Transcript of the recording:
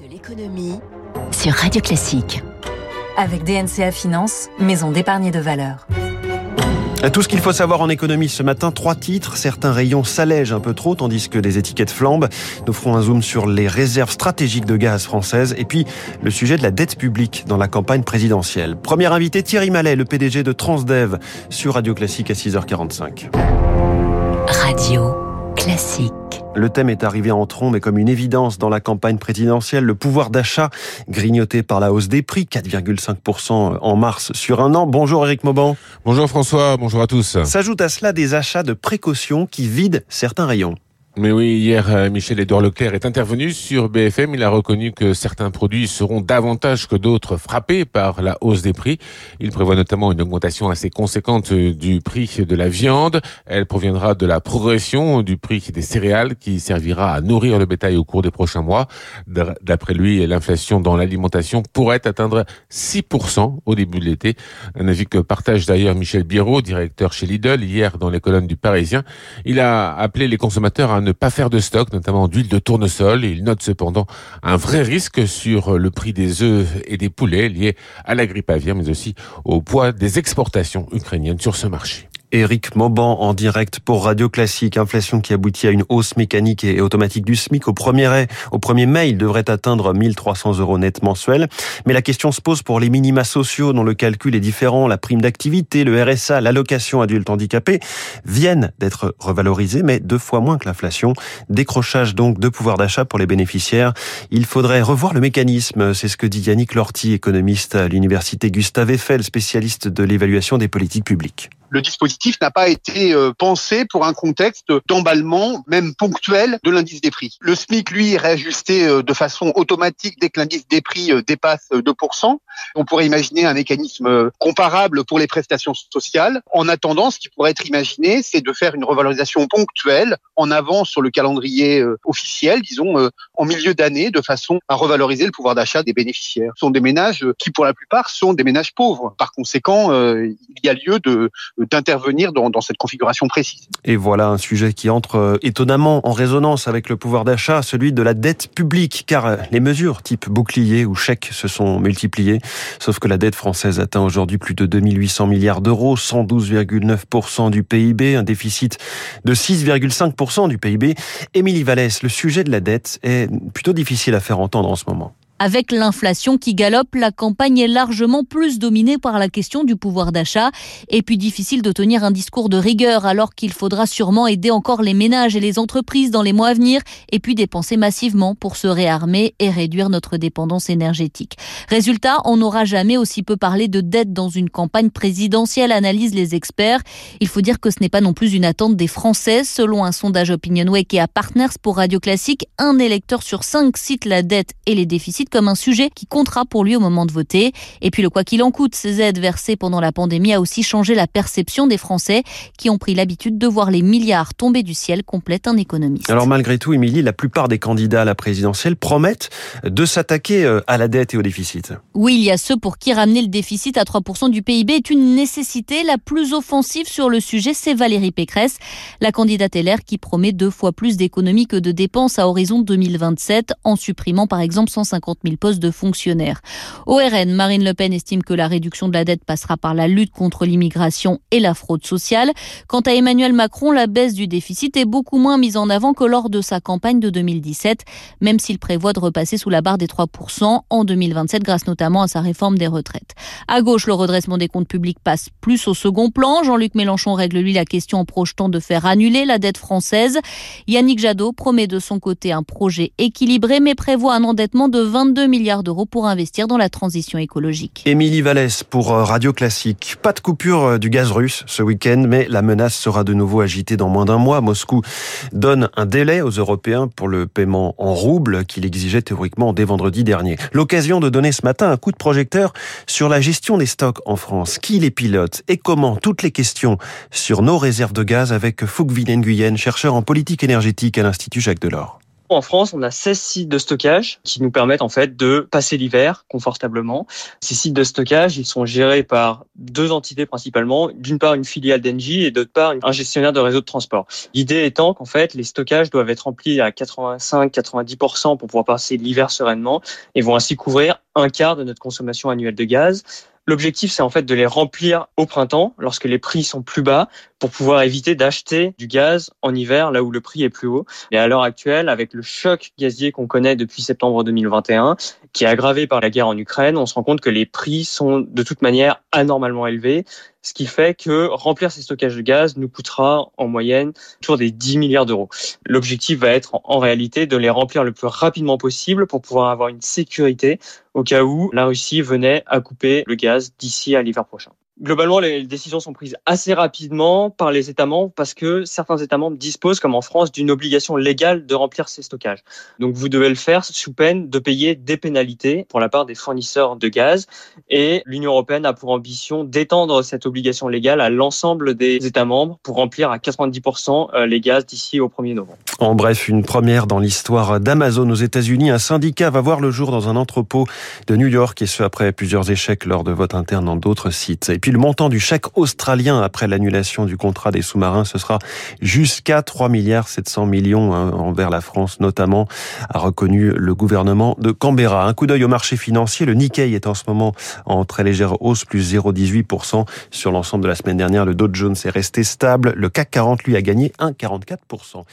De l'économie sur Radio Classique. Avec DNCA Finance, maison d'épargne de valeur. Tout ce qu'il faut savoir en économie ce matin, trois titres. Certains rayons s'allègent un peu trop, tandis que des étiquettes flambent. Nous ferons un zoom sur les réserves stratégiques de gaz françaises et puis le sujet de la dette publique dans la campagne présidentielle. Premier invité, Thierry Mallet, le PDG de Transdev, sur Radio Classique à 6h45. Radio Classique. Le thème est arrivé en trombe et comme une évidence dans la campagne présidentielle, le pouvoir d'achat grignoté par la hausse des prix, 4,5% en mars sur un an. Bonjour Eric Mauban. Bonjour François, bonjour à tous. S'ajoute à cela des achats de précaution qui vident certains rayons. Mais oui, hier, euh, Michel-Édouard Leclerc est intervenu sur BFM. Il a reconnu que certains produits seront davantage que d'autres frappés par la hausse des prix. Il prévoit notamment une augmentation assez conséquente du prix de la viande. Elle proviendra de la progression du prix des céréales qui servira à nourrir le bétail au cours des prochains mois. D'après lui, l'inflation dans l'alimentation pourrait atteindre 6% au début de l'été. Un avis que partage d'ailleurs Michel Biro, directeur chez Lidl, hier dans les colonnes du Parisien. Il a appelé les consommateurs à pas faire de stock, notamment d'huile de tournesol. Il note cependant un vrai risque sur le prix des œufs et des poulets liés à la grippe aviaire, mais aussi au poids des exportations ukrainiennes sur ce marché. Éric Mauban en direct pour Radio Classique. Inflation qui aboutit à une hausse mécanique et automatique du SMIC. Au premier, au premier mai, il devrait atteindre 1300 euros net mensuels. Mais la question se pose pour les minima sociaux dont le calcul est différent. La prime d'activité, le RSA, l'allocation adulte handicapé viennent d'être revalorisés, mais deux fois moins que l'inflation. Décrochage donc de pouvoir d'achat pour les bénéficiaires. Il faudrait revoir le mécanisme. C'est ce que dit Yannick Lorty, économiste à l'université Gustave Eiffel, spécialiste de l'évaluation des politiques publiques le dispositif n'a pas été euh, pensé pour un contexte d'emballement, même ponctuel, de l'indice des prix. Le SMIC, lui, est réajusté euh, de façon automatique dès que l'indice des prix euh, dépasse 2%. On pourrait imaginer un mécanisme comparable pour les prestations sociales. En attendant, ce qui pourrait être imaginé, c'est de faire une revalorisation ponctuelle en avance sur le calendrier officiel, disons, en milieu d'année, de façon à revaloriser le pouvoir d'achat des bénéficiaires. Ce sont des ménages qui, pour la plupart, sont des ménages pauvres. Par conséquent, il y a lieu de d'intervenir dans, dans, cette configuration précise. Et voilà un sujet qui entre euh, étonnamment en résonance avec le pouvoir d'achat, celui de la dette publique, car euh, les mesures type bouclier ou chèque se sont multipliées, sauf que la dette française atteint aujourd'hui plus de 2800 milliards d'euros, 112,9% du PIB, un déficit de 6,5% du PIB. Émilie Vallès, le sujet de la dette est plutôt difficile à faire entendre en ce moment. Avec l'inflation qui galope, la campagne est largement plus dominée par la question du pouvoir d'achat et puis difficile de tenir un discours de rigueur alors qu'il faudra sûrement aider encore les ménages et les entreprises dans les mois à venir et puis dépenser massivement pour se réarmer et réduire notre dépendance énergétique. Résultat, on n'aura jamais aussi peu parlé de dette dans une campagne présidentielle, analysent les experts. Il faut dire que ce n'est pas non plus une attente des Français. Selon un sondage OpinionWay et à Partners pour Radio Classique, un électeur sur cinq cite la dette et les déficits comme un sujet qui comptera pour lui au moment de voter. Et puis le quoi qu'il en coûte, ces aides versées pendant la pandémie a aussi changé la perception des Français qui ont pris l'habitude de voir les milliards tomber du ciel, complète un économiste. Alors malgré tout, Émilie, la plupart des candidats à la présidentielle promettent de s'attaquer euh, à la dette et au déficit. Oui, il y a ceux pour qui ramener le déficit à 3% du PIB est une nécessité. La plus offensive sur le sujet, c'est Valérie Pécresse, la candidate LR qui promet deux fois plus d'économies que de dépenses à horizon 2027 en supprimant par exemple 150 000 postes de fonctionnaires. Au RN, Marine Le Pen estime que la réduction de la dette passera par la lutte contre l'immigration et la fraude sociale. Quant à Emmanuel Macron, la baisse du déficit est beaucoup moins mise en avant que lors de sa campagne de 2017, même s'il prévoit de repasser sous la barre des 3% en 2027 grâce notamment à sa réforme des retraites. À gauche, le redressement des comptes publics passe plus au second plan. Jean-Luc Mélenchon règle lui la question en projetant de faire annuler la dette française. Yannick Jadot promet de son côté un projet équilibré mais prévoit un endettement de 20 22 milliards d'euros pour investir dans la transition écologique. Émilie Vallès pour euh, Radio Classique. Pas de coupure euh, du gaz russe ce week-end, mais la menace sera de nouveau agitée dans moins d'un mois. Moscou donne un délai aux Européens pour le paiement en roubles qu'il exigeait théoriquement dès vendredi dernier. L'occasion de donner ce matin un coup de projecteur sur la gestion des stocks en France. Qui les pilote et comment Toutes les questions sur nos réserves de gaz avec Fouque Nguyen, chercheur en politique énergétique à l'Institut Jacques Delors. En France, on a 16 sites de stockage qui nous permettent en fait de passer l'hiver confortablement. Ces sites de stockage, ils sont gérés par deux entités principalement. D'une part, une filiale d'Engie et d'autre part, un gestionnaire de réseau de transport. L'idée étant qu'en fait, les stockages doivent être remplis à 85-90% pour pouvoir passer l'hiver sereinement et vont ainsi couvrir un quart de notre consommation annuelle de gaz. L'objectif, c'est en fait de les remplir au printemps, lorsque les prix sont plus bas, pour pouvoir éviter d'acheter du gaz en hiver, là où le prix est plus haut. Et à l'heure actuelle, avec le choc gazier qu'on connaît depuis septembre 2021, qui est aggravé par la guerre en Ukraine, on se rend compte que les prix sont de toute manière anormalement élevés, ce qui fait que remplir ces stockages de gaz nous coûtera en moyenne autour des 10 milliards d'euros. L'objectif va être en réalité de les remplir le plus rapidement possible pour pouvoir avoir une sécurité au cas où la Russie venait à couper le gaz d'ici à l'hiver prochain. Globalement, les décisions sont prises assez rapidement par les États membres parce que certains États membres disposent, comme en France, d'une obligation légale de remplir ces stockages. Donc vous devez le faire sous peine de payer des pénalités pour la part des fournisseurs de gaz. Et l'Union européenne a pour ambition d'étendre cette obligation légale à l'ensemble des États membres pour remplir à 90% euh, les gaz d'ici au 1er novembre. En bref, une première dans l'histoire d'Amazon aux États-Unis. Un syndicat va voir le jour dans un entrepôt de New York et ce après plusieurs échecs lors de votes internes dans d'autres sites. Le montant du chèque australien après l'annulation du contrat des sous-marins, ce sera jusqu'à 3 milliards 700 millions hein, envers la France notamment, a reconnu le gouvernement de Canberra. Un coup d'œil au marché financier, le Nikkei est en ce moment en très légère hausse, plus 0,18% sur l'ensemble de la semaine dernière. Le Dow Jones est resté stable, le CAC 40 lui a gagné 1,44%.